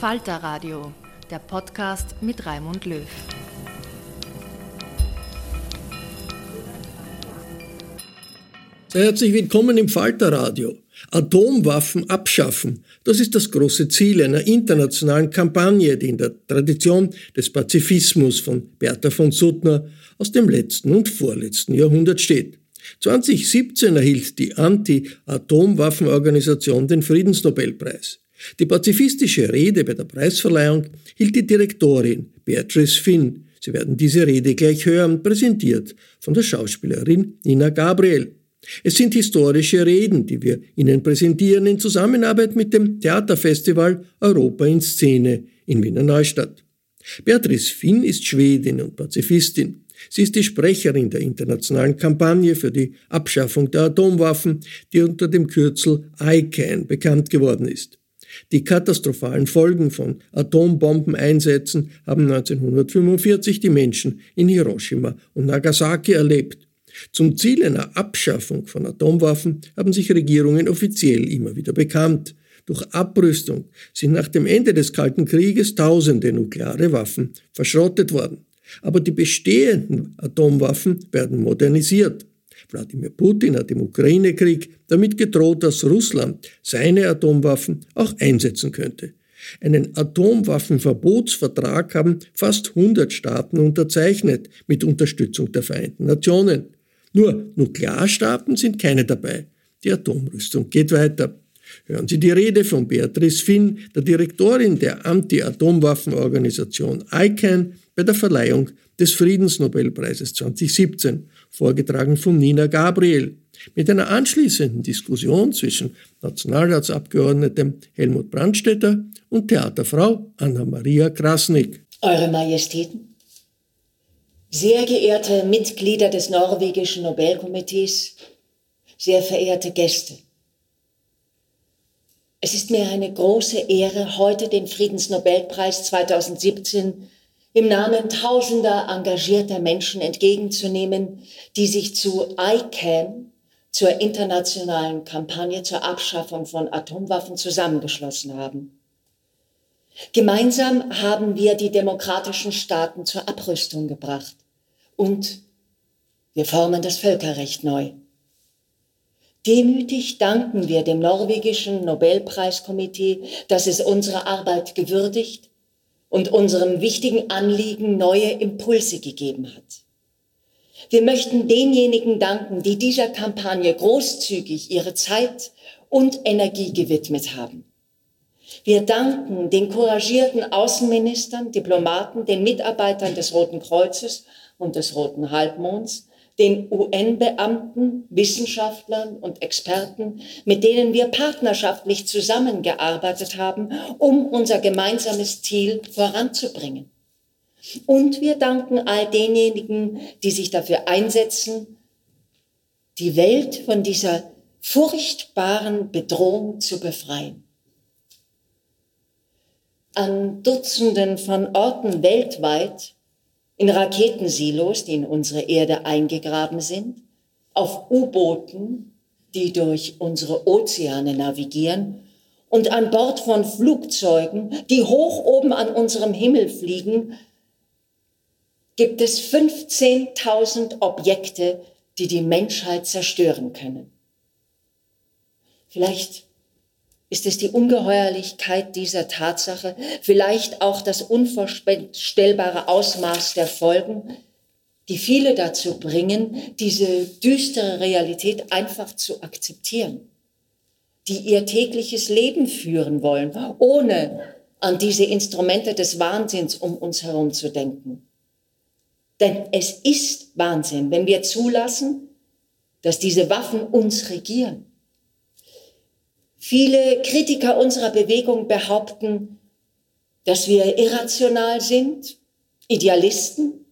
Falter Radio, der Podcast mit Raimund Löw. Sehr herzlich willkommen im Falter Radio. Atomwaffen abschaffen, das ist das große Ziel einer internationalen Kampagne, die in der Tradition des Pazifismus von Bertha von Suttner aus dem letzten und vorletzten Jahrhundert steht. 2017 erhielt die Anti-Atomwaffenorganisation den Friedensnobelpreis. Die pazifistische Rede bei der Preisverleihung hielt die Direktorin Beatrice Finn. Sie werden diese Rede gleich hören, präsentiert von der Schauspielerin Nina Gabriel. Es sind historische Reden, die wir Ihnen präsentieren in Zusammenarbeit mit dem Theaterfestival Europa in Szene in Wiener Neustadt. Beatrice Finn ist Schwedin und Pazifistin. Sie ist die Sprecherin der internationalen Kampagne für die Abschaffung der Atomwaffen, die unter dem Kürzel ICAN bekannt geworden ist. Die katastrophalen Folgen von Atombombeneinsätzen haben 1945 die Menschen in Hiroshima und Nagasaki erlebt. Zum Ziel einer Abschaffung von Atomwaffen haben sich Regierungen offiziell immer wieder bekannt. Durch Abrüstung sind nach dem Ende des Kalten Krieges tausende nukleare Waffen verschrottet worden. Aber die bestehenden Atomwaffen werden modernisiert. Wladimir Putin hat im Ukraine-Krieg damit gedroht, dass Russland seine Atomwaffen auch einsetzen könnte. Einen Atomwaffenverbotsvertrag haben fast 100 Staaten unterzeichnet mit Unterstützung der Vereinten Nationen. Nur Nuklearstaaten sind keine dabei. Die Atomrüstung geht weiter. Hören Sie die Rede von Beatrice Finn, der Direktorin der Anti-Atomwaffenorganisation ICANN, bei der Verleihung des Friedensnobelpreises 2017 vorgetragen von Nina Gabriel, mit einer anschließenden Diskussion zwischen Nationalratsabgeordnetem Helmut Brandstetter und Theaterfrau Anna-Maria Krasnik. Eure Majestäten, sehr geehrte Mitglieder des norwegischen Nobelkomitees, sehr verehrte Gäste, es ist mir eine große Ehre, heute den Friedensnobelpreis 2017 im Namen tausender engagierter Menschen entgegenzunehmen, die sich zu ICAN, zur internationalen Kampagne zur Abschaffung von Atomwaffen zusammengeschlossen haben. Gemeinsam haben wir die demokratischen Staaten zur Abrüstung gebracht und wir formen das Völkerrecht neu. Demütig danken wir dem norwegischen Nobelpreiskomitee, dass es unsere Arbeit gewürdigt und unserem wichtigen Anliegen neue Impulse gegeben hat. Wir möchten denjenigen danken, die dieser Kampagne großzügig ihre Zeit und Energie gewidmet haben. Wir danken den couragierten Außenministern, Diplomaten, den Mitarbeitern des Roten Kreuzes und des Roten Halbmonds, den UN-Beamten, Wissenschaftlern und Experten, mit denen wir partnerschaftlich zusammengearbeitet haben, um unser gemeinsames Ziel voranzubringen. Und wir danken all denjenigen, die sich dafür einsetzen, die Welt von dieser furchtbaren Bedrohung zu befreien. An Dutzenden von Orten weltweit in Raketensilos, die in unsere Erde eingegraben sind, auf U-Booten, die durch unsere Ozeane navigieren und an Bord von Flugzeugen, die hoch oben an unserem Himmel fliegen, gibt es 15.000 Objekte, die die Menschheit zerstören können. Vielleicht ist es die Ungeheuerlichkeit dieser Tatsache, vielleicht auch das unvorstellbare Ausmaß der Folgen, die viele dazu bringen, diese düstere Realität einfach zu akzeptieren, die ihr tägliches Leben führen wollen, ohne an diese Instrumente des Wahnsinns um uns herum zu denken. Denn es ist Wahnsinn, wenn wir zulassen, dass diese Waffen uns regieren Viele Kritiker unserer Bewegung behaupten, dass wir irrational sind, Idealisten,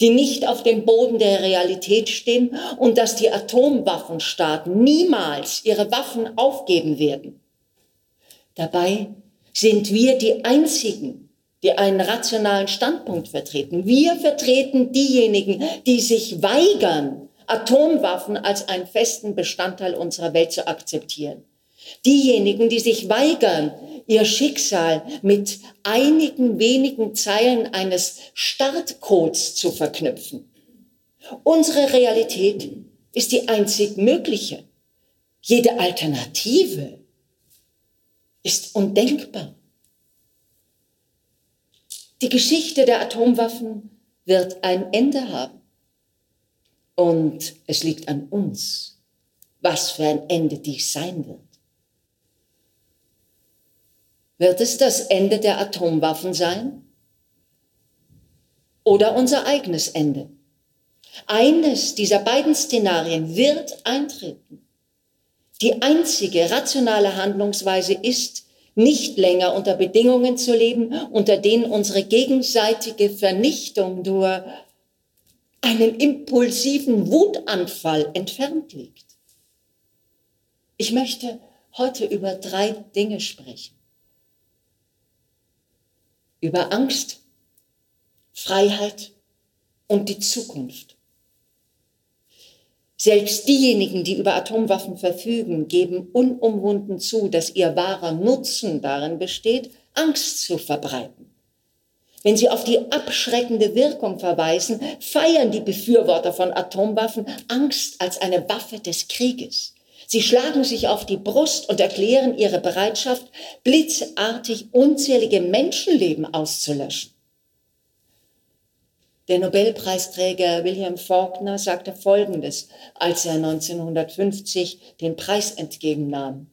die nicht auf dem Boden der Realität stehen und dass die Atomwaffenstaaten niemals ihre Waffen aufgeben werden. Dabei sind wir die Einzigen, die einen rationalen Standpunkt vertreten. Wir vertreten diejenigen, die sich weigern, Atomwaffen als einen festen Bestandteil unserer Welt zu akzeptieren. Diejenigen, die sich weigern, ihr Schicksal mit einigen wenigen Zeilen eines Startcodes zu verknüpfen. Unsere Realität ist die einzig mögliche. Jede Alternative ist undenkbar. Die Geschichte der Atomwaffen wird ein Ende haben. Und es liegt an uns, was für ein Ende dies sein wird. Wird es das Ende der Atomwaffen sein? Oder unser eigenes Ende? Eines dieser beiden Szenarien wird eintreten. Die einzige rationale Handlungsweise ist, nicht länger unter Bedingungen zu leben, unter denen unsere gegenseitige Vernichtung nur einen impulsiven Wutanfall entfernt liegt. Ich möchte heute über drei Dinge sprechen über Angst, Freiheit und die Zukunft. Selbst diejenigen, die über Atomwaffen verfügen, geben unumwunden zu, dass ihr wahrer Nutzen darin besteht, Angst zu verbreiten. Wenn sie auf die abschreckende Wirkung verweisen, feiern die Befürworter von Atomwaffen Angst als eine Waffe des Krieges. Sie schlagen sich auf die Brust und erklären ihre Bereitschaft, blitzartig unzählige Menschenleben auszulöschen. Der Nobelpreisträger William Faulkner sagte Folgendes, als er 1950 den Preis entgegennahm.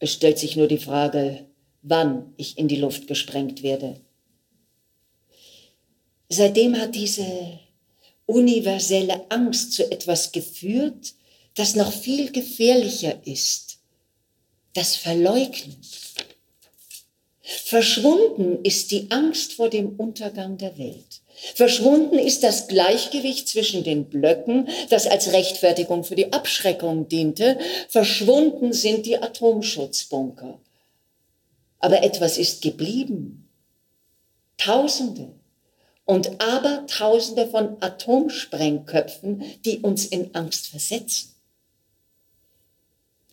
Es stellt sich nur die Frage, wann ich in die Luft gesprengt werde. Seitdem hat diese universelle Angst zu etwas geführt, das noch viel gefährlicher ist, das Verleugnen. Verschwunden ist die Angst vor dem Untergang der Welt. Verschwunden ist das Gleichgewicht zwischen den Blöcken, das als Rechtfertigung für die Abschreckung diente. Verschwunden sind die Atomschutzbunker. Aber etwas ist geblieben. Tausende und Abertausende von Atomsprengköpfen, die uns in Angst versetzen.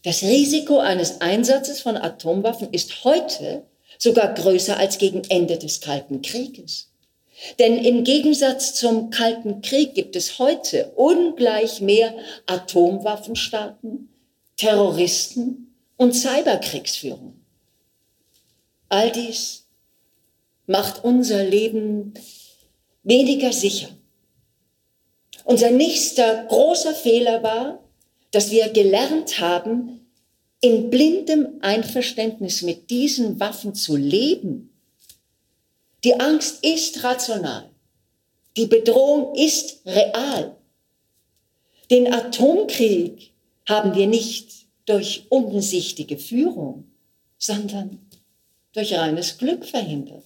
Das Risiko eines Einsatzes von Atomwaffen ist heute sogar größer als gegen Ende des Kalten Krieges. Denn im Gegensatz zum Kalten Krieg gibt es heute ungleich mehr Atomwaffenstaaten, Terroristen und Cyberkriegsführung. All dies macht unser Leben weniger sicher. Unser nächster großer Fehler war, dass wir gelernt haben, in blindem Einverständnis mit diesen Waffen zu leben. Die Angst ist rational. Die Bedrohung ist real. Den Atomkrieg haben wir nicht durch umsichtige Führung, sondern durch reines Glück verhindert.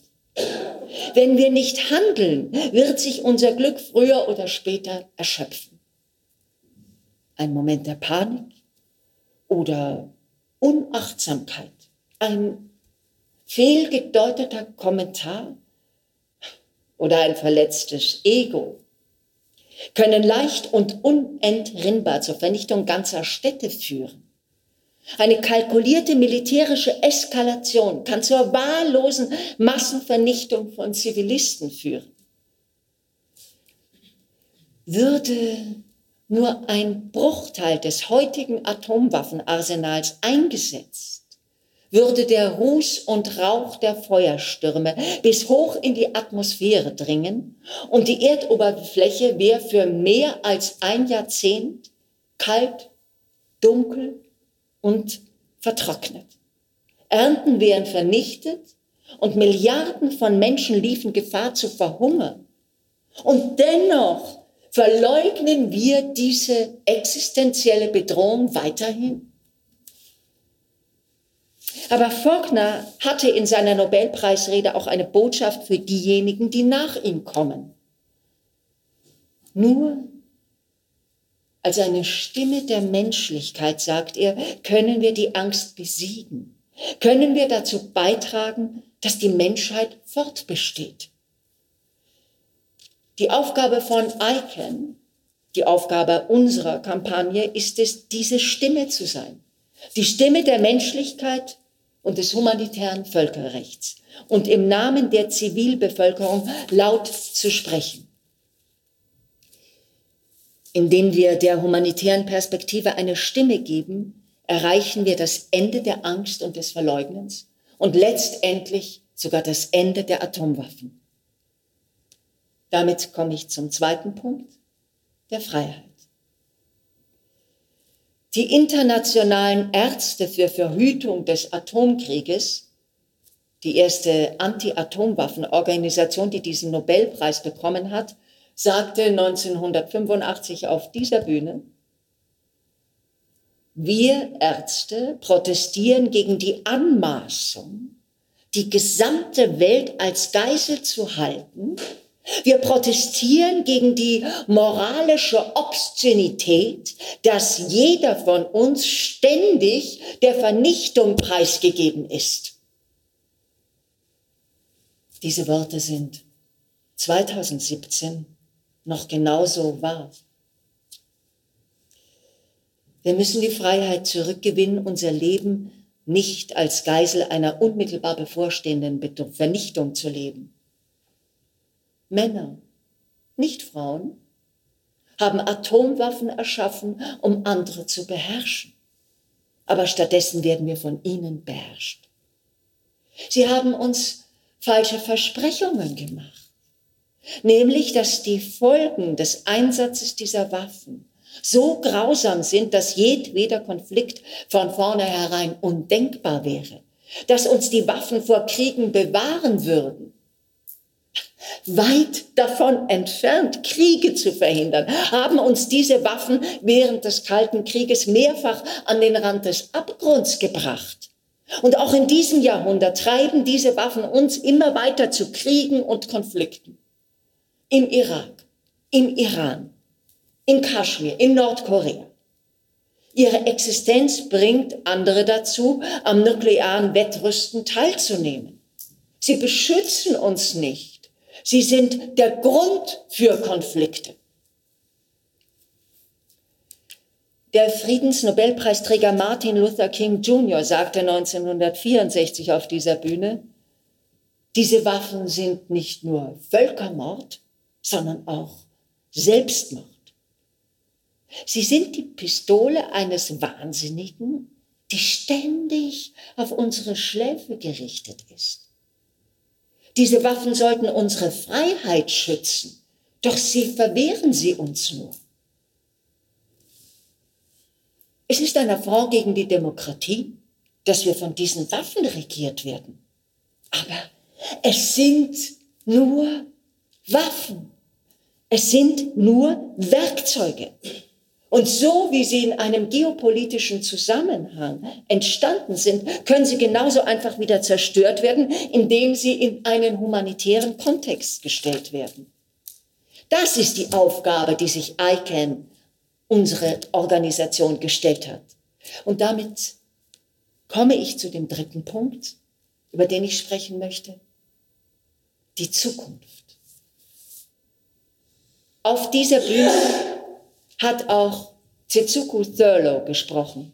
Wenn wir nicht handeln, wird sich unser Glück früher oder später erschöpfen. Ein Moment der Panik oder Unachtsamkeit, ein fehlgedeuteter Kommentar oder ein verletztes Ego können leicht und unentrinnbar zur Vernichtung ganzer Städte führen. Eine kalkulierte militärische Eskalation kann zur wahllosen Massenvernichtung von Zivilisten führen. Würde nur ein Bruchteil des heutigen Atomwaffenarsenals eingesetzt, würde der Ruß und Rauch der Feuerstürme bis hoch in die Atmosphäre dringen und die Erdoberfläche wäre für mehr als ein Jahrzehnt kalt, dunkel und vertrocknet. Ernten wären vernichtet und Milliarden von Menschen liefen Gefahr zu verhungern. Und dennoch verleugnen wir diese existenzielle Bedrohung weiterhin. Aber Faulkner hatte in seiner Nobelpreisrede auch eine Botschaft für diejenigen, die nach ihm kommen. Nur als eine Stimme der Menschlichkeit, sagt er, können wir die Angst besiegen. Können wir dazu beitragen, dass die Menschheit fortbesteht. Die Aufgabe von ICANN, die Aufgabe unserer Kampagne ist es, diese Stimme zu sein. Die Stimme der Menschlichkeit und des humanitären Völkerrechts und im Namen der Zivilbevölkerung laut zu sprechen indem wir der humanitären Perspektive eine Stimme geben, erreichen wir das Ende der Angst und des Verleugnens und letztendlich sogar das Ende der Atomwaffen. Damit komme ich zum zweiten Punkt, der Freiheit. Die internationalen Ärzte für Verhütung des Atomkrieges, die erste Anti-Atomwaffenorganisation, die diesen Nobelpreis bekommen hat, sagte 1985 auf dieser Bühne, wir Ärzte protestieren gegen die Anmaßung, die gesamte Welt als Geisel zu halten. Wir protestieren gegen die moralische Obszönität, dass jeder von uns ständig der Vernichtung preisgegeben ist. Diese Worte sind 2017 noch genauso wahr. Wir müssen die Freiheit zurückgewinnen, unser Leben nicht als Geisel einer unmittelbar bevorstehenden Vernichtung zu leben. Männer, nicht Frauen, haben Atomwaffen erschaffen, um andere zu beherrschen. Aber stattdessen werden wir von ihnen beherrscht. Sie haben uns falsche Versprechungen gemacht nämlich dass die Folgen des Einsatzes dieser Waffen so grausam sind, dass jedweder Konflikt von vornherein undenkbar wäre, dass uns die Waffen vor Kriegen bewahren würden. Weit davon entfernt, Kriege zu verhindern, haben uns diese Waffen während des Kalten Krieges mehrfach an den Rand des Abgrunds gebracht. Und auch in diesem Jahrhundert treiben diese Waffen uns immer weiter zu Kriegen und Konflikten im Irak, im Iran, in Kaschmir, in Nordkorea. Ihre Existenz bringt andere dazu, am nuklearen Wettrüsten teilzunehmen. Sie beschützen uns nicht. Sie sind der Grund für Konflikte. Der Friedensnobelpreisträger Martin Luther King Jr. sagte 1964 auf dieser Bühne, diese Waffen sind nicht nur Völkermord, sondern auch Selbstmord. Sie sind die Pistole eines Wahnsinnigen, die ständig auf unsere Schläfe gerichtet ist. Diese Waffen sollten unsere Freiheit schützen, Doch sie verwehren sie uns nur. Es ist ein Affront gegen die Demokratie, dass wir von diesen Waffen regiert werden. Aber es sind nur Waffen. Es sind nur Werkzeuge. Und so wie sie in einem geopolitischen Zusammenhang entstanden sind, können sie genauso einfach wieder zerstört werden, indem sie in einen humanitären Kontext gestellt werden. Das ist die Aufgabe, die sich ICANN, unsere Organisation, gestellt hat. Und damit komme ich zu dem dritten Punkt, über den ich sprechen möchte. Die Zukunft. Auf dieser Bühne hat auch Tsetsuku Thurlow gesprochen,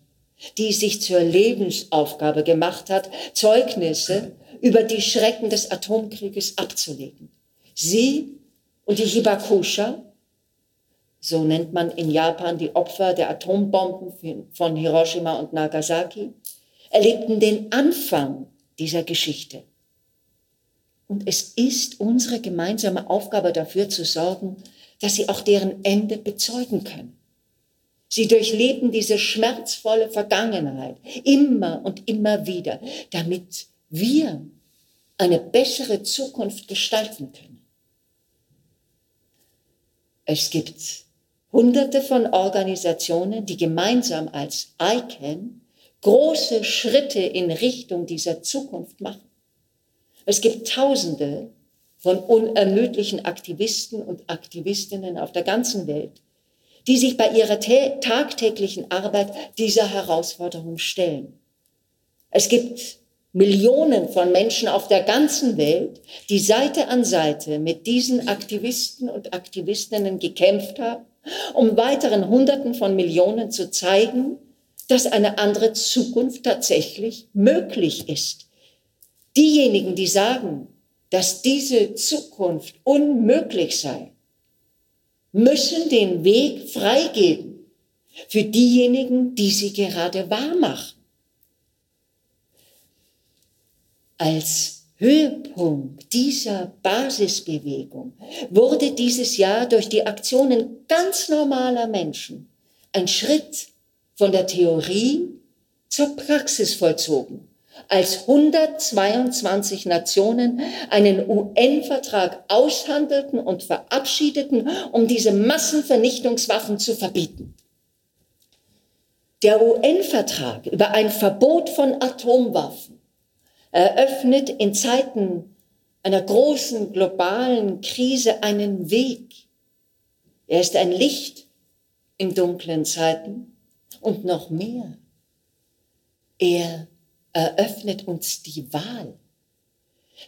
die sich zur Lebensaufgabe gemacht hat, Zeugnisse über die Schrecken des Atomkrieges abzulegen. Sie und die Hibakusha, so nennt man in Japan die Opfer der Atombomben von Hiroshima und Nagasaki, erlebten den Anfang dieser Geschichte. Und es ist unsere gemeinsame Aufgabe dafür zu sorgen, dass sie auch deren Ende bezeugen können. Sie durchleben diese schmerzvolle Vergangenheit immer und immer wieder, damit wir eine bessere Zukunft gestalten können. Es gibt hunderte von Organisationen, die gemeinsam als ICANN große Schritte in Richtung dieser Zukunft machen. Es gibt Tausende von unermüdlichen Aktivisten und Aktivistinnen auf der ganzen Welt, die sich bei ihrer tagtäglichen Arbeit dieser Herausforderung stellen. Es gibt Millionen von Menschen auf der ganzen Welt, die Seite an Seite mit diesen Aktivisten und Aktivistinnen gekämpft haben, um weiteren Hunderten von Millionen zu zeigen, dass eine andere Zukunft tatsächlich möglich ist. Diejenigen, die sagen, dass diese Zukunft unmöglich sei, müssen den Weg freigeben für diejenigen, die sie gerade wahr machen. Als Höhepunkt dieser Basisbewegung wurde dieses Jahr durch die Aktionen ganz normaler Menschen ein Schritt von der Theorie zur Praxis vollzogen als 122 Nationen einen UN-Vertrag aushandelten und verabschiedeten, um diese Massenvernichtungswaffen zu verbieten. Der UN-Vertrag über ein Verbot von Atomwaffen eröffnet in Zeiten einer großen globalen Krise einen Weg. Er ist ein Licht in dunklen Zeiten und noch mehr. Er eröffnet uns die Wahl.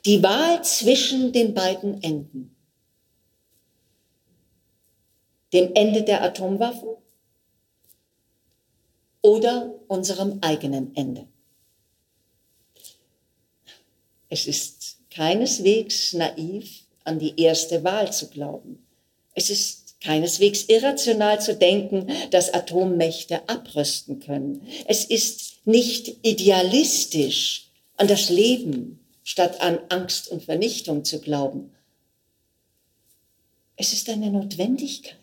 Die Wahl zwischen den beiden Enden. Dem Ende der Atomwaffen oder unserem eigenen Ende. Es ist keineswegs naiv, an die erste Wahl zu glauben. Es ist keineswegs irrational zu denken, dass Atommächte abrüsten können. Es ist nicht idealistisch, an das Leben statt an Angst und Vernichtung zu glauben. Es ist eine Notwendigkeit.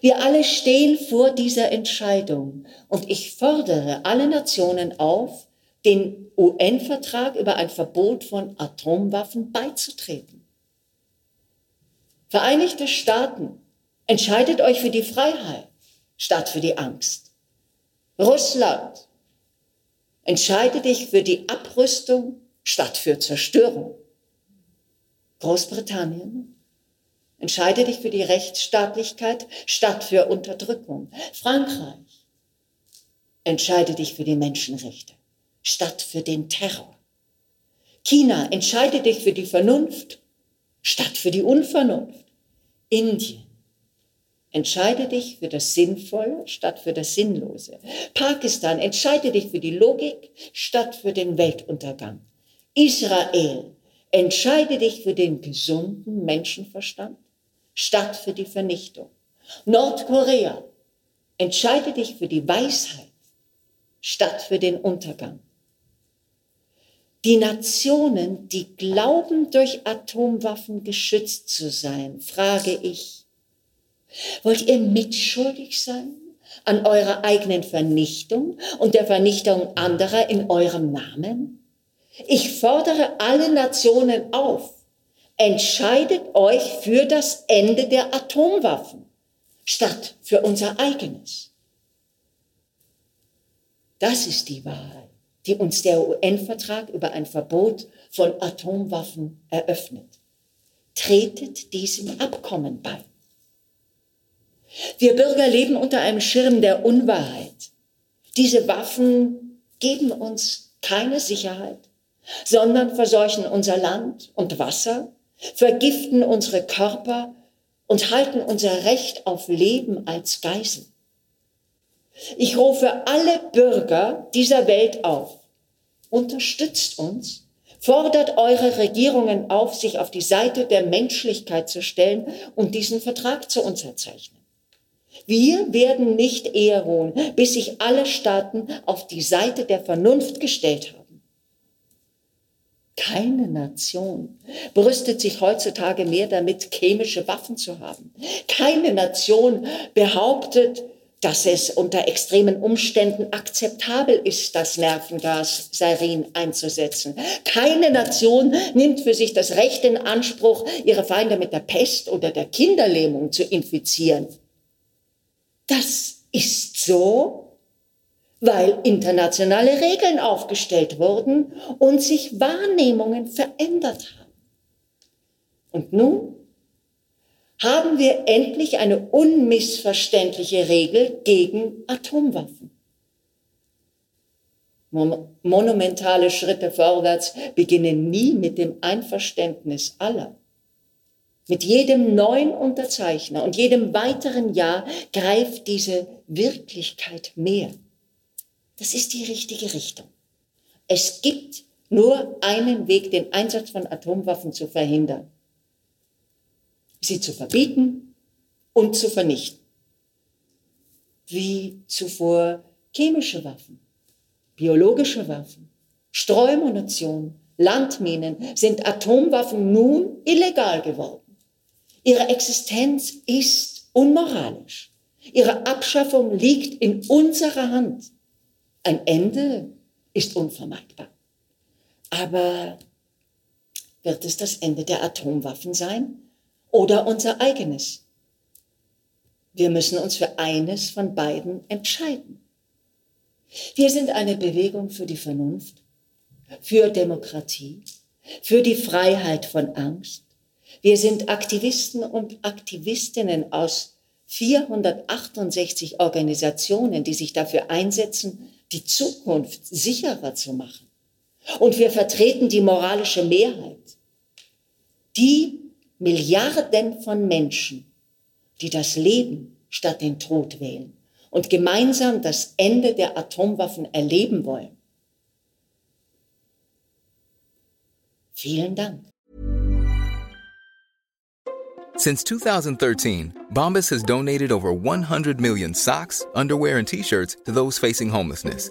Wir alle stehen vor dieser Entscheidung und ich fordere alle Nationen auf, den UN-Vertrag über ein Verbot von Atomwaffen beizutreten. Vereinigte Staaten, entscheidet euch für die Freiheit statt für die Angst. Russland, entscheide dich für die Abrüstung statt für Zerstörung. Großbritannien, entscheide dich für die Rechtsstaatlichkeit statt für Unterdrückung. Frankreich, entscheide dich für die Menschenrechte statt für den Terror. China, entscheide dich für die Vernunft statt für die Unvernunft. Indien. Entscheide dich für das Sinnvolle statt für das Sinnlose. Pakistan, entscheide dich für die Logik statt für den Weltuntergang. Israel, entscheide dich für den gesunden Menschenverstand statt für die Vernichtung. Nordkorea, entscheide dich für die Weisheit statt für den Untergang. Die Nationen, die glauben, durch Atomwaffen geschützt zu sein, frage ich, wollt ihr mitschuldig sein an eurer eigenen Vernichtung und der Vernichtung anderer in eurem Namen? Ich fordere alle Nationen auf, entscheidet euch für das Ende der Atomwaffen statt für unser eigenes. Das ist die Wahrheit, die uns der UN-Vertrag über ein Verbot von Atomwaffen eröffnet. Tretet diesem Abkommen bei. Wir Bürger leben unter einem Schirm der Unwahrheit. Diese Waffen geben uns keine Sicherheit, sondern verseuchen unser Land und Wasser, vergiften unsere Körper und halten unser Recht auf Leben als Geisel. Ich rufe alle Bürger dieser Welt auf. Unterstützt uns, fordert eure Regierungen auf, sich auf die Seite der Menschlichkeit zu stellen und diesen Vertrag zu unterzeichnen. Wir werden nicht eher ruhen, bis sich alle Staaten auf die Seite der Vernunft gestellt haben. Keine Nation brüstet sich heutzutage mehr damit, chemische Waffen zu haben. Keine Nation behauptet, dass es unter extremen Umständen akzeptabel ist, das Nervengas Sarin einzusetzen. Keine Nation nimmt für sich das Recht in Anspruch, ihre Feinde mit der Pest oder der Kinderlähmung zu infizieren. Das ist so, weil internationale Regeln aufgestellt wurden und sich Wahrnehmungen verändert haben. Und nun haben wir endlich eine unmissverständliche Regel gegen Atomwaffen. Monumentale Schritte vorwärts beginnen nie mit dem Einverständnis aller. Mit jedem neuen Unterzeichner und jedem weiteren Jahr greift diese Wirklichkeit mehr. Das ist die richtige Richtung. Es gibt nur einen Weg, den Einsatz von Atomwaffen zu verhindern. Sie zu verbieten und zu vernichten. Wie zuvor chemische Waffen, biologische Waffen, Streumunition, Landminen sind Atomwaffen nun illegal geworden. Ihre Existenz ist unmoralisch. Ihre Abschaffung liegt in unserer Hand. Ein Ende ist unvermeidbar. Aber wird es das Ende der Atomwaffen sein oder unser eigenes? Wir müssen uns für eines von beiden entscheiden. Wir sind eine Bewegung für die Vernunft, für Demokratie, für die Freiheit von Angst. Wir sind Aktivisten und Aktivistinnen aus 468 Organisationen, die sich dafür einsetzen, die Zukunft sicherer zu machen. Und wir vertreten die moralische Mehrheit, die Milliarden von Menschen, die das Leben statt den Tod wählen und gemeinsam das Ende der Atomwaffen erleben wollen. Vielen Dank. Since 2013, Bombas has donated over 100 million socks, underwear, and t-shirts to those facing homelessness.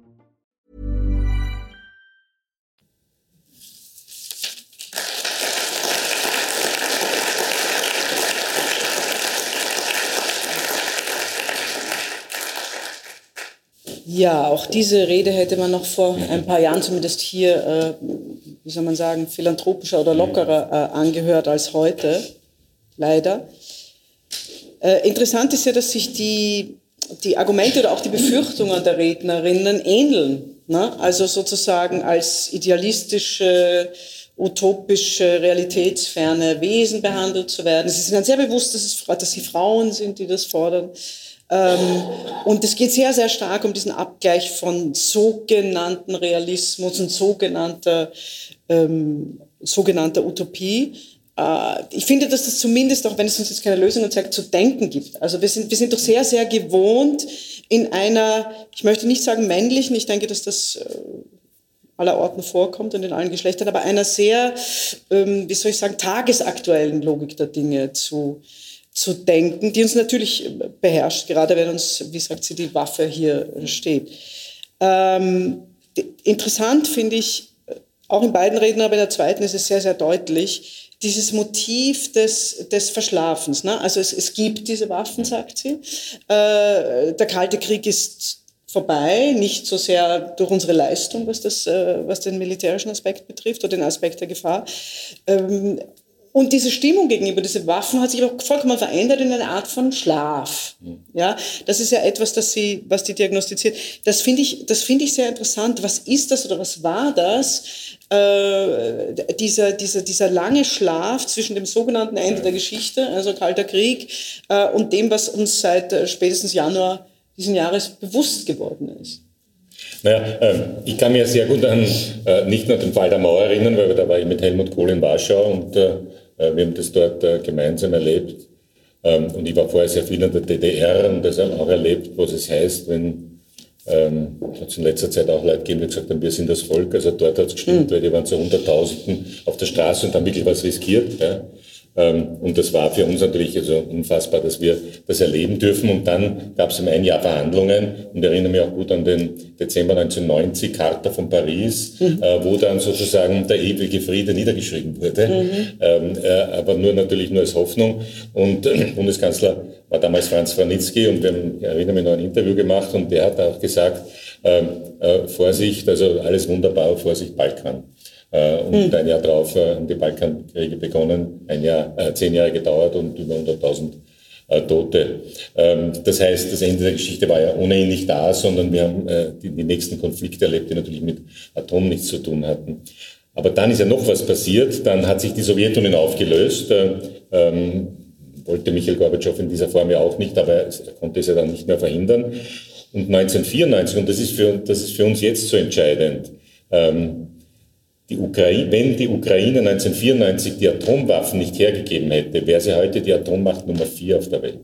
Ja, auch diese Rede hätte man noch vor ein paar Jahren zumindest hier, äh, wie soll man sagen, philanthropischer oder lockerer äh, angehört als heute, leider. Äh, interessant ist ja, dass sich die, die Argumente oder auch die Befürchtungen der Rednerinnen ähneln. Ne? Also sozusagen als idealistische, utopische, realitätsferne Wesen behandelt zu werden. Sie sind dann sehr bewusst, dass, es, dass sie Frauen sind, die das fordern. Ähm, und es geht sehr, sehr stark um diesen Abgleich von sogenannten Realismus und sogenannter, ähm, sogenannter Utopie. äh, ich finde, dass das zumindest, auch wenn es uns jetzt keine Lösungen zeigt, zu denken gibt. Also wir sind, wir sind doch sehr, sehr gewohnt in einer, ich möchte nicht sagen männlichen, ich denke, dass das äh, aller Orten vorkommt und in allen Geschlechtern, aber einer sehr, ähm, wie soll ich sagen, tagesaktuellen Logik der Dinge zu, zu denken, die uns natürlich beherrscht, gerade wenn uns, wie sagt sie, die Waffe hier steht. Ähm, interessant finde ich, auch in beiden Reden, aber in der zweiten ist es sehr, sehr deutlich, dieses Motiv des, des Verschlafens. Ne? Also es, es gibt diese Waffen, sagt sie. Äh, der Kalte Krieg ist vorbei, nicht so sehr durch unsere Leistung, was, das, äh, was den militärischen Aspekt betrifft oder den Aspekt der Gefahr. Und diese Stimmung gegenüber diesen Waffen hat sich auch vollkommen verändert in eine Art von Schlaf. Ja, das ist ja etwas, das sie, was die diagnostiziert. Das finde ich, das finde ich sehr interessant. Was ist das oder was war das? Äh, dieser, dieser, dieser lange Schlaf zwischen dem sogenannten Ende der Geschichte, also Kalter Krieg, äh, und dem, was uns seit äh, spätestens Januar diesen Jahres bewusst geworden ist. Naja, ähm, ich kann mir sehr gut an äh, nicht nur den Fall der Mauer erinnern, weil da war ich mit Helmut Kohl in Warschau und äh, wir haben das dort äh, gemeinsam erlebt. Ähm, und ich war vorher sehr viel in der DDR und das auch erlebt, was es heißt, wenn ähm, hat es in letzter Zeit auch Leute gegeben, die gesagt haben, wir sind das Volk. Also dort hat es gestimmt, mhm. weil die waren zu Hunderttausenden auf der Straße und haben wirklich was riskiert. Ja. Ähm, und das war für uns natürlich also unfassbar, dass wir das erleben dürfen. Und dann gab es um ein Jahr Verhandlungen und ich erinnere mich auch gut an den Dezember 1990, Charta von Paris, mhm. Äh, wo dann sozusagen der ewige Friede niedergeschrieben wurde. Mhm. Ähm, äh, aber nur natürlich nur als Hoffnung. Und äh, Bundeskanzler war damals Franz Franitzky und wir haben, ich erinnere mich noch ein Interview gemacht und der hat auch gesagt, ähm, Vorsicht, also alles wunderbar, Vorsicht Balkan. Äh, und mhm. ein Jahr drauf äh, haben die Balkankriege begonnen, ein Jahr, äh, zehn Jahre gedauert und über 100.000 äh, Tote. Ähm, das heißt, das Ende der Geschichte war ja ohnehin nicht da, sondern wir haben äh, die, die, nächsten Konflikte erlebt, die natürlich mit Atom nichts zu tun hatten. Aber dann ist ja noch was passiert. Dann hat sich die Sowjetunion aufgelöst. Äh, ähm, wollte Michael Gorbatschow in dieser Form ja auch nicht, aber er konnte es ja dann nicht mehr verhindern. Und 1994, und das ist für, das ist für uns jetzt so entscheidend, ähm, die Ukraine, wenn die Ukraine 1994 die Atomwaffen nicht hergegeben hätte, wäre sie heute die Atommacht Nummer vier auf der Welt.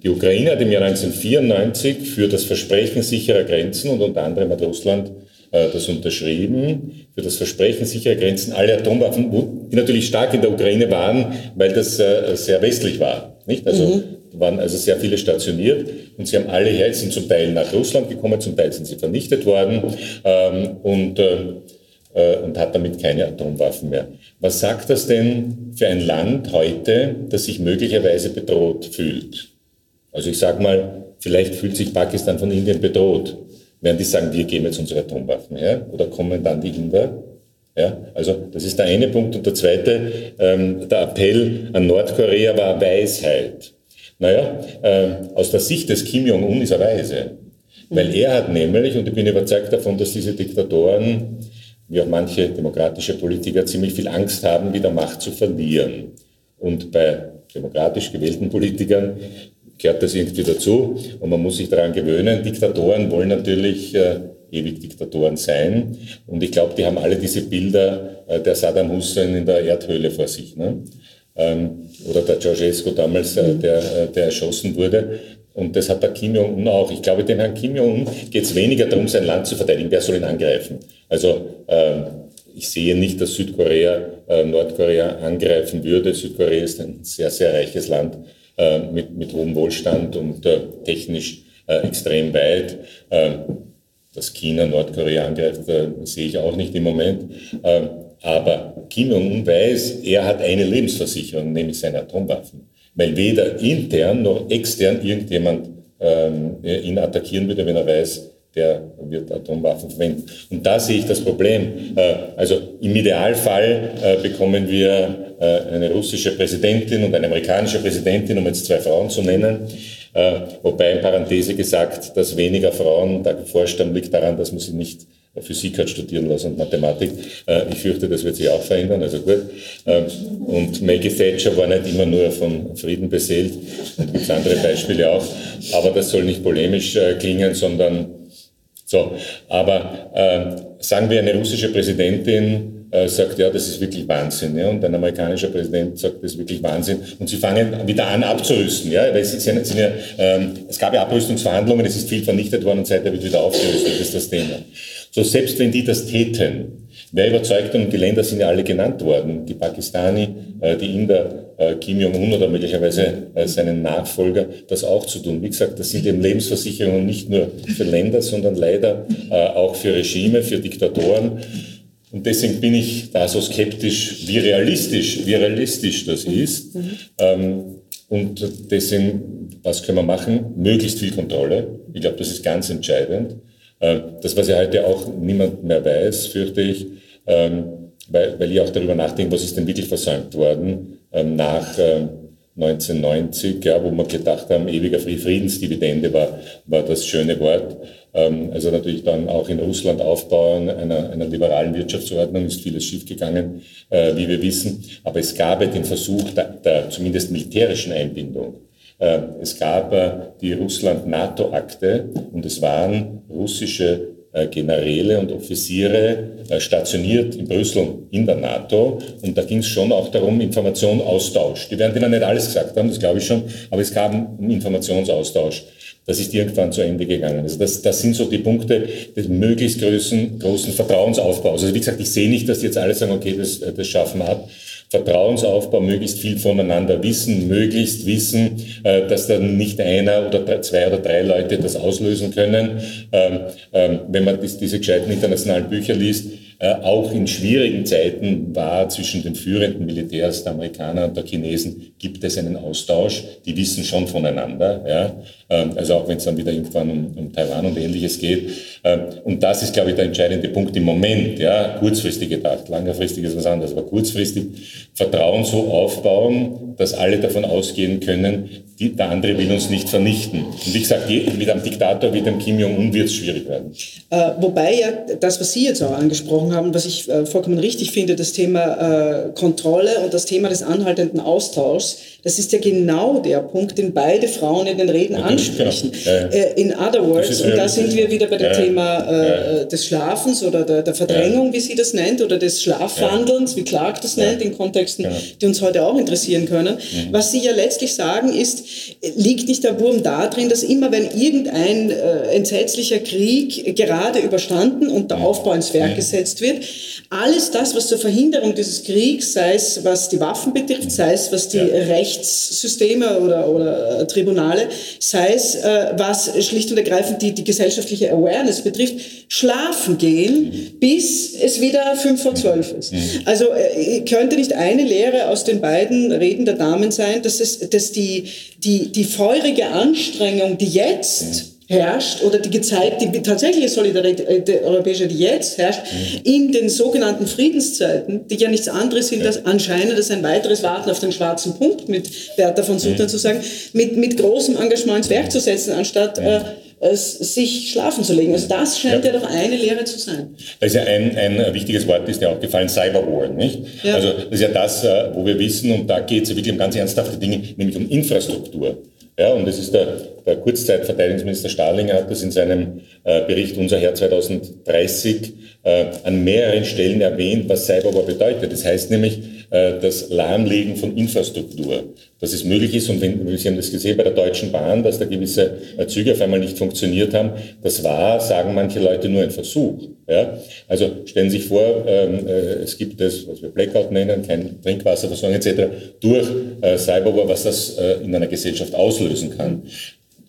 Die Ukraine hat im Jahr 1994 für das Versprechen sicherer Grenzen und unter anderem hat Russland äh, das unterschrieben, für das Versprechen sicherer Grenzen alle Atomwaffen, die natürlich stark in der Ukraine waren, weil das äh, sehr westlich war. Nicht? Also mhm. waren also sehr viele stationiert und sie haben alle her, sind zum Teil nach Russland gekommen, zum Teil sind sie vernichtet worden ähm, und äh, äh, und hat damit keine Atomwaffen mehr. Was sagt das denn für ein Land heute, das sich möglicherweise bedroht fühlt? Also ich sage mal, vielleicht fühlt sich Pakistan von Indien bedroht. Werden die sagen, wir geben jetzt unsere Atomwaffen her? Oder kommen dann die Inder? Ja, also das ist der eine Punkt. Und der zweite, ähm, der Appell an Nordkorea war Weisheit. Naja, äh, aus der Sicht des Kim Jong-un ist er weise. Weil er hat nämlich, und ich bin überzeugt davon, dass diese Diktatoren wie auch manche demokratische Politiker ziemlich viel Angst haben, wieder Macht zu verlieren. Und bei demokratisch gewählten Politikern gehört das irgendwie dazu und man muss sich daran gewöhnen. Diktatoren wollen natürlich äh, ewig Diktatoren sein und ich glaube, die haben alle diese Bilder äh, der Saddam Hussein in der Erdhöhle vor sich. Ne? Ähm, oder der Ceausescu damals, äh, der, äh, der erschossen wurde. Und das hat der Kim Jong-un auch. Ich glaube, dem Herrn Kim Jong-un geht es weniger darum, sein Land zu verteidigen. Wer soll ihn angreifen? Also äh, ich sehe nicht, dass Südkorea äh, Nordkorea angreifen würde. Südkorea ist ein sehr, sehr reiches Land äh, mit, mit hohem Wohlstand und äh, technisch äh, extrem weit. Äh, dass China Nordkorea angreift, äh, sehe ich auch nicht im Moment. Äh, aber Kim Jong-un weiß, er hat eine Lebensversicherung, nämlich seine Atomwaffen weil weder intern noch extern irgendjemand ähm, ihn attackieren würde, wenn er weiß, der wird Atomwaffen verwenden. Und da sehe ich das Problem. Äh, also im Idealfall äh, bekommen wir äh, eine russische Präsidentin und eine amerikanische Präsidentin, um jetzt zwei Frauen zu nennen. Wobei in Parenthese gesagt, dass weniger Frauen da geforscht liegt daran, dass man sie nicht Physik hat studieren lassen und Mathematik. Äh, ich fürchte, das wird sich auch verändern, also gut. Ähm, und Maggie Thatcher war nicht immer nur von Frieden beseelt, und gibt andere Beispiele auch, aber das soll nicht polemisch äh, klingen, sondern so. Aber äh, sagen wir, eine russische Präsidentin äh, sagt, ja, das ist wirklich Wahnsinn. Ja? Und ein amerikanischer Präsident sagt, das ist wirklich Wahnsinn. Und sie fangen wieder an abzurüsten. Ja? Weil sie sind, sind ja, ähm, es gab ja Abrüstungsverhandlungen, es ist viel vernichtet worden und seitdem wird wieder aufgerüstet. Ist das Thema. So, selbst wenn die das täten, wer überzeugt, und die Länder sind ja alle genannt worden, die Pakistani, äh, die Inder, äh, Kim Jong-un oder möglicherweise äh, seinen Nachfolger, das auch zu tun. Wie gesagt, das sind eben Lebensversicherungen nicht nur für Länder, sondern leider äh, auch für Regime, für Diktatoren. Und deswegen bin ich da so skeptisch, wie realistisch, wie realistisch das ist. Ähm, und deswegen, was können wir machen? Möglichst viel Kontrolle. Ich glaube, das ist ganz entscheidend. Äh, das, was ja heute auch niemand mehr weiß, fürchte ich, ähm, weil, weil ich auch darüber nachdenke, was ist denn wirklich versäumt worden ähm, nach ähm, 1990, ja, wo wir gedacht haben, ewiger Friedensdividende war, war das schöne Wort. Ähm, also natürlich dann auch in Russland aufbauen einer, einer liberalen Wirtschaftsordnung ist vieles schiefgegangen, äh, wie wir wissen. Aber es gab den Versuch der, der zumindest militärischen Einbindung. Äh, es gab äh, die Russland-NATO-Akte und es waren russische Generäle und Offiziere äh, stationiert in Brüssel in der NATO. Und da ging es schon auch darum, Informationsaustausch. Die werden denen nicht alles gesagt haben, das glaube ich schon, aber es gab einen Informationsaustausch. Das ist irgendwann zu Ende gegangen. Also das, das sind so die Punkte des möglichst großen, großen Vertrauensaufbaus. Also wie gesagt, ich sehe nicht, dass die jetzt alle sagen, okay, das, das schaffen wir ab. Vertrauensaufbau, möglichst viel voneinander wissen, möglichst wissen, äh, dass dann nicht einer oder zwei oder drei Leute das auslösen können. Ähm, ähm, wenn man diese gescheiten internationalen Bücher liest, äh, auch in schwierigen Zeiten war zwischen den führenden Militärs der Amerikaner und der Chinesen, gibt es einen Austausch. Die wissen schon voneinander. Ja? Ähm, also auch wenn es dann wieder irgendwann um, um Taiwan und ähnliches geht. Ähm, und das ist, glaube ich, der entscheidende Punkt im Moment. Ja? Kurzfristig gedacht, langfristig ist was anderes, aber kurzfristig Vertrauen so aufbauen, dass alle davon ausgehen können, die, der andere will uns nicht vernichten. Und wie gesagt, mit einem Diktator wie dem Kim Jong-un wird es schwierig werden. Äh, wobei ja das, was Sie jetzt auch angesprochen haben, was ich äh, vollkommen richtig finde, das Thema äh, Kontrolle und das Thema des anhaltenden Austauschs, das ist ja genau der Punkt, den beide Frauen in den Reden genau. Ansprechen. Genau. Ja, ja. Äh, in other words, und da sind wir wieder bei dem Thema äh, des Schlafens oder der, der Verdrängung, wie sie das nennt, oder des Schlafwandelns, wie Clark das nennt, in Kontexten, genau. die uns heute auch interessieren können. Mhm. Was Sie ja letztlich sagen, ist, liegt nicht der Wurm darin, dass immer wenn irgendein äh, entsetzlicher Krieg gerade überstanden und der Aufbau ins Werk gesetzt wird, alles das, was zur Verhinderung dieses Kriegs, sei es was die Waffen betrifft, sei es was die Rechtssysteme oder, oder äh, Tribunale, sei es, äh, was schlicht und ergreifend die, die gesellschaftliche Awareness betrifft, schlafen gehen, mhm. bis es wieder fünf vor zwölf ist. Mhm. Also äh, könnte nicht eine Lehre aus den beiden Reden der Damen sein, dass, es, dass die, die, die feurige Anstrengung, die jetzt mhm herrscht oder die gezeigt, die tatsächliche Solidarität der europäische, die jetzt herrscht, in den sogenannten Friedenszeiten, die ja nichts anderes sind als anscheinend als ein weiteres Warten auf den schwarzen Punkt, mit Bertha von Suttern zu sagen, mit, mit großem Engagement ins Werk zu setzen, anstatt äh, es, sich schlafen zu legen. Also das scheint ja, ja doch eine Lehre zu sein. Da ist ja ein, ein wichtiges Wort, ist ja auch gefallen, Cyberwar, nicht? Ja. Also das ist ja das, äh, wo wir wissen, und da geht es ja wirklich um ganz ernsthafte Dinge, nämlich um Infrastruktur. Ja, und es ist der, der Kurzzeitverteidigungsminister Starlinger hat das in seinem äh, Bericht Unser Herr 2030 äh, an mehreren Stellen erwähnt, was Cyberwar bedeutet. Das heißt nämlich das Lahmlegen von Infrastruktur, dass es möglich ist. Und wenn, Sie haben das gesehen bei der Deutschen Bahn, dass da gewisse äh, Züge auf einmal nicht funktioniert haben. Das war, sagen manche Leute, nur ein Versuch. Ja? Also stellen Sie sich vor, ähm, äh, es gibt das, was wir Blackout nennen, kein Trinkwasserversorgung etc., durch äh, Cyberwar, was das äh, in einer Gesellschaft auslösen kann.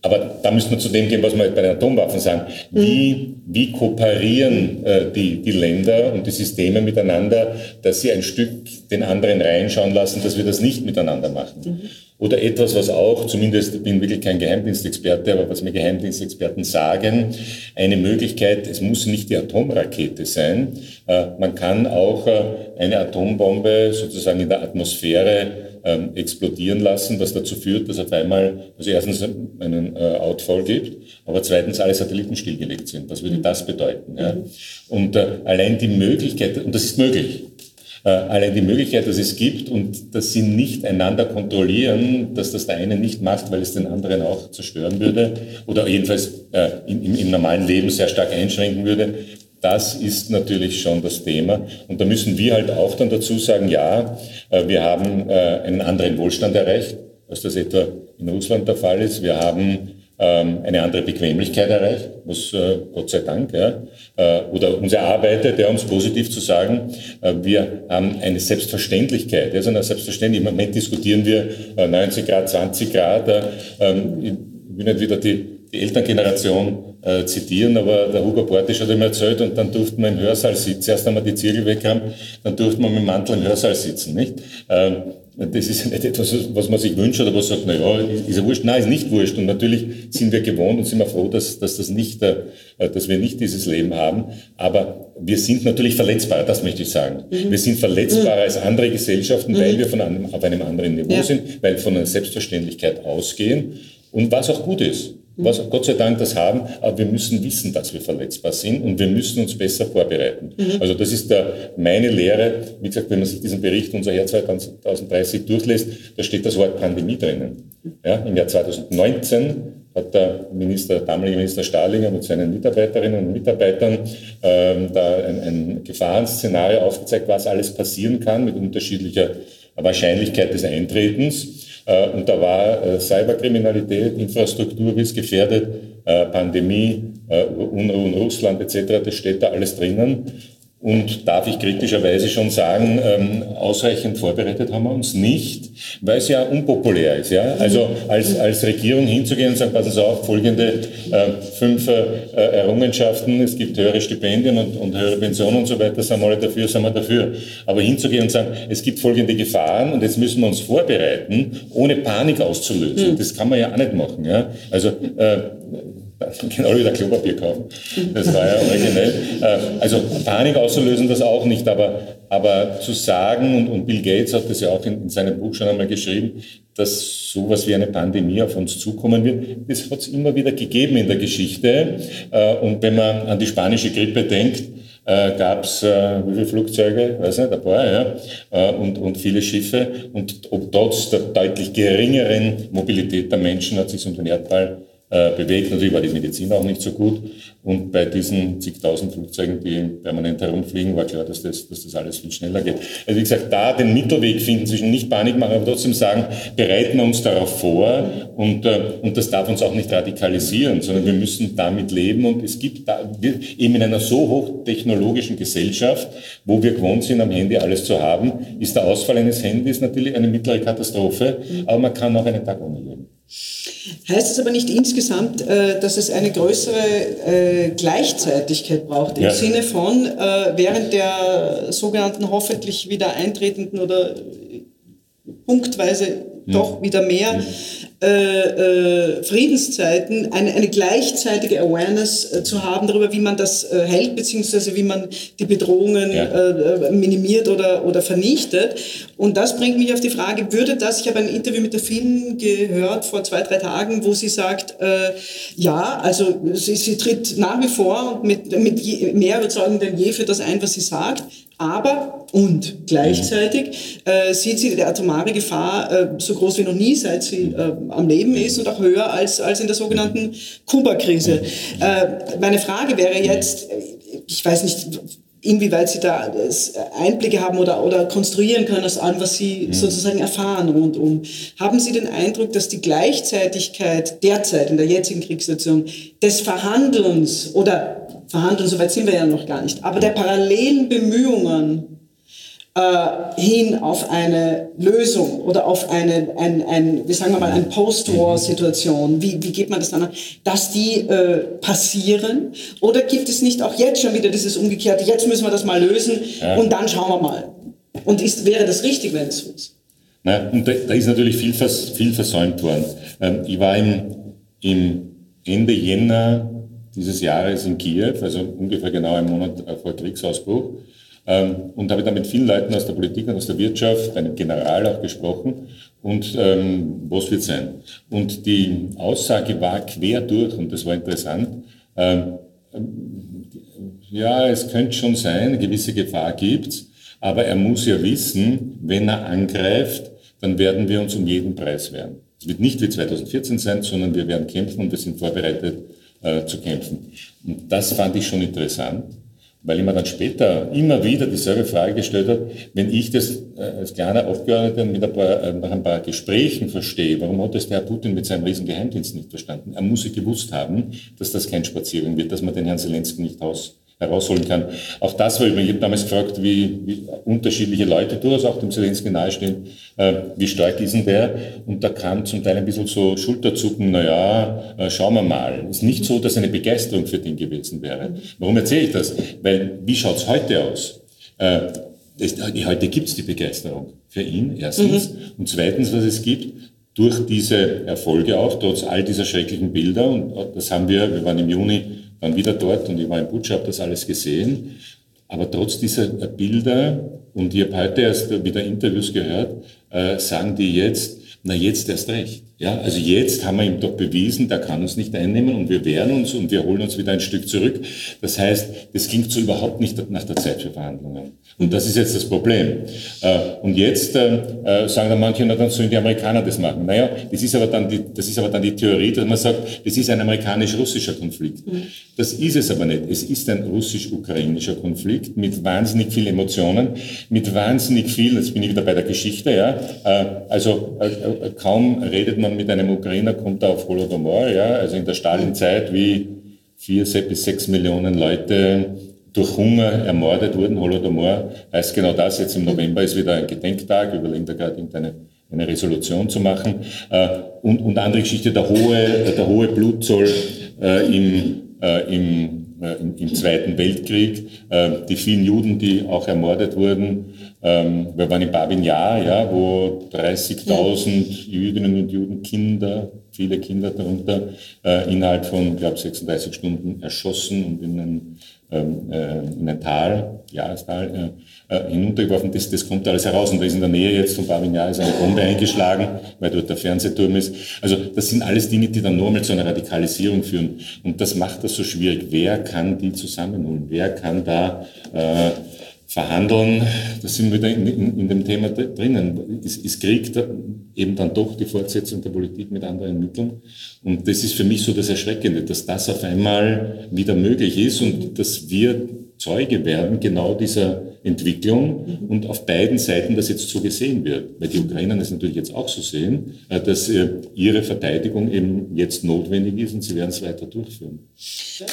Aber da müssen wir zu dem gehen, was wir bei den Atomwaffen sagen. Wie, wie kooperieren äh, die, die Länder und die Systeme miteinander, dass sie ein Stück den anderen reinschauen lassen, dass wir das nicht miteinander machen? Mhm. Oder etwas, was auch, zumindest ich bin wirklich kein Geheimdienstexperte, aber was mir Geheimdienstexperten sagen, eine Möglichkeit, es muss nicht die Atomrakete sein, äh, man kann auch äh, eine Atombombe sozusagen in der Atmosphäre ähm, explodieren lassen, was dazu führt, dass auf einmal, also erstens einen äh, Outfall gibt, aber zweitens alle Satelliten stillgelegt sind. Was würde das bedeuten? Ja? Und äh, allein die Möglichkeit, und das ist möglich, äh, allein die Möglichkeit, dass es gibt und dass sie nicht einander kontrollieren, dass das der eine nicht macht, weil es den anderen auch zerstören würde oder jedenfalls äh, im, im, normalen Leben sehr stark einschränken würde, das ist natürlich schon das Thema. Und da müssen wir halt auch dann dazu sagen, ja, äh, wir haben äh, einen anderen Wohlstand erreicht, als das etwa in Russland der Fall ist. Wir haben ähm, eine andere Bequemlichkeit erreicht, was äh, Gott sei Dank, ja, oder uns erarbeitet, ja, um es positiv zu sagen, wir haben eine Selbstverständlichkeit, also eine Selbstverständlichkeit, im Moment diskutieren wir 90 Grad, 20 Grad, ähm, ich will nicht wieder die die Elterngeneration äh, zitieren, aber der Hugo Portisch hat immer erzählt und dann durften wir im Hörsaal sitzen. Erst einmal die Ziegel weg haben, dann durften wir mit dem Mantel im Hörsaal sitzen, nicht? Ähm, das ist nicht etwas, was man sich wünscht oder was sagt, na ja, ist ja wurscht. Nein, ist nicht wurscht. Und natürlich sind wir gewohnt und sind wir froh, dass, dass das nicht, äh, dass wir nicht dieses Leben haben. Aber wir sind natürlich verletzbar, das möchte ich sagen. Mhm. Wir sind verletzbarer mhm. als andere Gesellschaften, mhm. weil wir von einem, auf einem anderen Niveau ja. sind, weil wir von einer Selbstverständlichkeit ausgehen und was auch gut ist was Gott sei Dank das haben, aber wir müssen wissen, dass wir verletzbar sind und wir müssen uns besser vorbereiten. Mhm. Also das ist der, meine Lehre. Wie gesagt, wenn man sich diesen Bericht unser Jahr 2030 durchlässt, da steht das Wort Pandemie drinnen. Ja, Im Jahr 2019 hat der Minister, damalige Minister Stahlinger mit seinen Mitarbeiterinnen und Mitarbeitern ähm, da ein, ein Gefahrenszenario aufgezeigt, was alles passieren kann mit unterschiedlicher Wahrscheinlichkeit des Eintretens. Äh, und da war äh, Cyberkriminalität, Infrastruktur ist gefährdet, äh, Pandemie, Unruhen Russland etc., das steht da alles drinnen. Und darf ich kritischerweise schon sagen, ähm, ausreichend vorbereitet haben wir uns nicht, weil es ja unpopulär ist. Ja? Also als, als Regierung hinzugehen und sagen, passen Sie auf, folgende äh, fünf äh, Errungenschaften, es gibt höhere Stipendien und, und höhere Pensionen und so weiter, sind wir alle dafür, sind wir dafür. Aber hinzugehen und sagen, es gibt folgende Gefahren und jetzt müssen wir uns vorbereiten, ohne Panik auszulösen. Mhm. Das kann man ja auch nicht machen. Ja? Also äh, genau wieder Klopapier kaufen. Das war ja originell. Äh, also Panik auszulösen, das auch nicht, aber, aber zu sagen, und, und Bill Gates hat das ja auch in, in seinem Buch schon einmal geschrieben, dass sowas wie eine Pandemie auf uns zukommen wird. Das hat es immer wieder gegeben in der Geschichte. Äh, und wenn man an die spanische Grippe denkt, äh, gab es äh, wie viele Flugzeuge, weiß nicht, ein paar, ja, äh, und, und viele Schiffe. Und ob trotz der deutlich geringeren Mobilität der Menschen hat sich um den Erdball äh, bewegt. Natürlich war die Medizin auch nicht so gut. Und bei diesen zigtausend Flugzeugen, die permanent herumfliegen, war klar, dass das, dass das alles viel schneller geht. Also wie gesagt, da den Mittelweg finden, zwischen nicht Panik machen, aber trotzdem sagen, bereiten wir uns darauf vor und, äh, und das darf uns auch nicht radikalisieren, sondern wir müssen damit leben und es gibt da, wir, eben in einer so hochtechnologischen Gesellschaft, wo wir gewohnt sind, am Handy alles zu haben, ist der Ausfall eines Handys natürlich eine mittlere Katastrophe, aber man kann auch einen Tag ohne leben. Heißt es aber nicht insgesamt, äh, dass es eine größere äh, Gleichzeitigkeit braucht, im ja. Sinne von, äh, während der sogenannten hoffentlich wieder eintretenden oder punktweise doch wieder mehr äh, äh, Friedenszeiten eine, eine gleichzeitige Awareness äh, zu haben darüber, wie man das äh, hält, beziehungsweise wie man die Bedrohungen ja. Äh, minimiert oder, oder vernichtet. Und das bringt mich auf die Frage, würde das, ich habe ein Interview mit der Finn gehört vor zwei, drei Tagen, wo sie sagt, äh, ja, also sie, sie tritt nach wie vor und mit, mit je, mehr Überzeugung denn je für das ein, was sie sagt, aber und gleichzeitig äh, sieht sie die atomare Gefahr äh, so groß wie noch nie, seit sie äh, am Leben ist und auch höher als, als in der sogenannten Kuba-Krise. Äh, meine Frage wäre jetzt, ich weiß nicht, inwieweit Sie da Einblicke haben oder, oder konstruieren können aus allem, was Sie sozusagen erfahren rundum. Haben Sie den Eindruck, dass die Gleichzeitigkeit derzeit in der jetzigen Kriegssituation des Verhandelns oder verhandeln, soweit sind wir ja noch gar nicht, aber der parallelen Bemühungen äh, hin auf eine Lösung oder auf eine, ein, ein, wie sagen wir mal, eine Post-War-Situation, wie, wie geht man das dann an, dass die äh, passieren? Oder gibt es nicht auch jetzt schon wieder dieses Umgekehrte, jetzt müssen wir das mal lösen ja. und dann schauen wir mal. Und ist, wäre das richtig, wenn es so ist? Na, und da, da, ist natürlich viel, vers, viel versäumt worden. Ähm, ich war im, im Ende Jänner dieses Jahres in Kiew, also ungefähr genau einen Monat vor Kriegsausbruch, ähm, und habe dann mit vielen Leuten aus der Politik und aus der Wirtschaft, einem General auch gesprochen und ähm, was wird sein. Und die Aussage war quer durch und das war interessant. Ähm, ja, es könnte schon sein, eine gewisse Gefahr gibt's, aber er muss ja wissen, wenn er angreift, dann werden wir uns um jeden Preis wehren. Es wird nicht wie 2014 sein, sondern wir werden kämpfen und wir sind vorbereitet, äh, zu kämpfen. Und das fand ich schon interessant. weil ich mir dann später immer wieder dieselbe Frage gestellt habe, wenn ich das äh, als kleiner Abgeordneter mit ein paar, äh, nach ein paar Gesprächen verstehe, warum hat das der Herr Putin mit seinem riesen Geheimdienst nicht verstanden? Er muss ja gewusst haben, dass das kein Spaziergang wird, dass man den Herrn Zelensky nicht aus herausholen kann. Auch das war übrigens, ich habe damals gefragt, wie, wie unterschiedliche Leute durchaus auch dem Zelensky nahestehen, äh, wie stark ist denn der? Und da kam zum Teil ein bisschen so Schulterzucken, naja, äh, schauen wir mal. Ist nicht so, dass eine Begeisterung für den gewesen wäre. Warum erzähle ich das? Weil, wie schaut's heute aus? Äh, das, heute gibt's die Begeisterung für ihn, erstens. Mhm. Und zweitens, was es gibt, durch diese Erfolge auch, trotz all dieser schrecklichen Bilder, und das haben wir, wir waren im Juni dann wieder dort und ich war in Butsch, habe das alles gesehen. Aber trotz dieser Bilder, und ich habe heute erst wieder Interviews gehört, äh, sagen die jetzt, na jetzt erst recht. Ja, also jetzt haben wir ihm doch bewiesen, der kann uns nicht einnehmen und wir wehren uns und wir holen uns wieder ein Stück zurück. Das heißt, das klingt so überhaupt nicht nach der Zeit für Verhandlungen. Und das ist jetzt das Problem. Äh, und jetzt äh, äh, sagen dann manche, na dann sollen die Amerikaner das machen. Naja, das ist aber dann die, das ist aber dann die Theorie, dass man sagt, das ist ein amerikanisch-russischer Konflikt. Mhm. Das ist es aber nicht. Es ist ein russisch-ukrainischer Konflikt mit wahnsinnig viel Emotionen, mit wahnsinnig viel, jetzt bin ich wieder bei der Geschichte, ja, also kaum redet man man mit einem Ukrainer kommt er auf Holodomor, ja, also in der Stalinzeit, wie vier bis sechs Millionen Leute durch Hunger ermordet wurden. Holodomor heißt genau das. Jetzt im November ist wieder ein Gedenktag, überlegen da gerade irgendeine eine Resolution zu machen. Äh, und, und andere Geschichte, der hohe, der hohe Blutzoll äh, im, äh, im, im, im Zweiten Weltkrieg, die vielen Juden, die auch ermordet wurden, ähm, wir waren in Babin Jahr, ja, wo 30.000 ja. Jüdinnen und Juden, Kinder, viele Kinder darunter, äh, innerhalb von, glaube 36 Stunden erschossen und in ein, ähm, äh, in ein Tal, Jahrestal, äh, äh, hinuntergeworfen. Das, das kommt alles heraus. Und da ist in der Nähe jetzt von Jahr ist eine Bombe eingeschlagen, weil dort der Fernsehturm ist. Also das sind alles Dinge, die dann nur mal zu einer Radikalisierung führen. Und das macht das so schwierig. Wer kann die zusammenholen? Wer kann da äh, verhandeln, da sind wir wieder in, in, in dem Thema drinnen. Ist, ist Krieg da eben dann doch die Fortsetzung der Politik mit anderen Mitteln? Und das ist für mich so das Erschreckende, dass das auf einmal wieder möglich ist und dass wir Zeuge werden genau dieser Entwicklung und auf beiden Seiten das jetzt so gesehen wird. Weil die Ukrainer das natürlich jetzt auch so sehen, äh, dass äh, ihre Verteidigung eben jetzt notwendig ist und sie werden es weiter durchführen. Ja.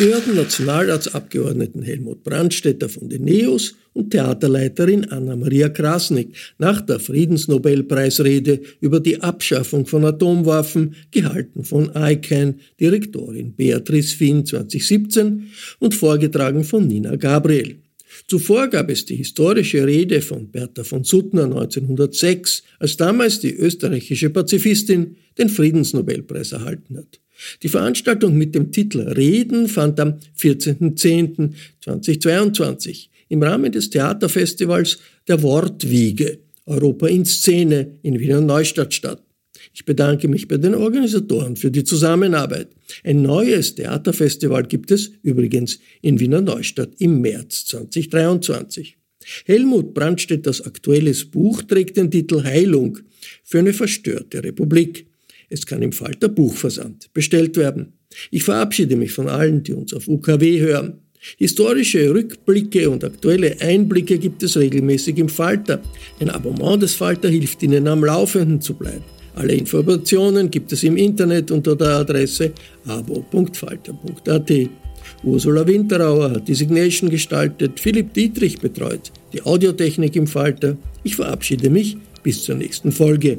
Sie hörten Nationalratsabgeordneten Helmut Brandstätter von den NEOS und Theaterleiterin Anna-Maria Krasnik nach der Friedensnobelpreisrede über die Abschaffung von Atomwaffen, gehalten von ICANN-Direktorin Beatrice Finn 2017 und vorgetragen von Nina Gabriel. Zuvor gab es die historische Rede von Bertha von Suttner 1906, als damals die österreichische Pazifistin den Friedensnobelpreis erhalten hat. Die Veranstaltung mit dem Titel Reden fand am 14.10.2022 im Rahmen des Theaterfestivals der Wortwiege Europa in Szene in Wiener Neustadt statt. Ich bedanke mich bei den Organisatoren für die Zusammenarbeit. Ein neues Theaterfestival gibt es übrigens in Wiener Neustadt im März 2023. Helmut Brandstätters aktuelles Buch trägt den Titel Heilung für eine verstörte Republik. Es kann im Falter Buchversand bestellt werden. Ich verabschiede mich von allen, die uns auf UKW hören. Historische Rückblicke und aktuelle Einblicke gibt es regelmäßig im Falter. Ein Abonnement des Falter hilft Ihnen am Laufenden zu bleiben. Alle Informationen gibt es im Internet unter der Adresse abo.falter.at. Ursula Winterauer hat die Signation gestaltet, Philipp Dietrich betreut die Audiotechnik im Falter. Ich verabschiede mich bis zur nächsten Folge.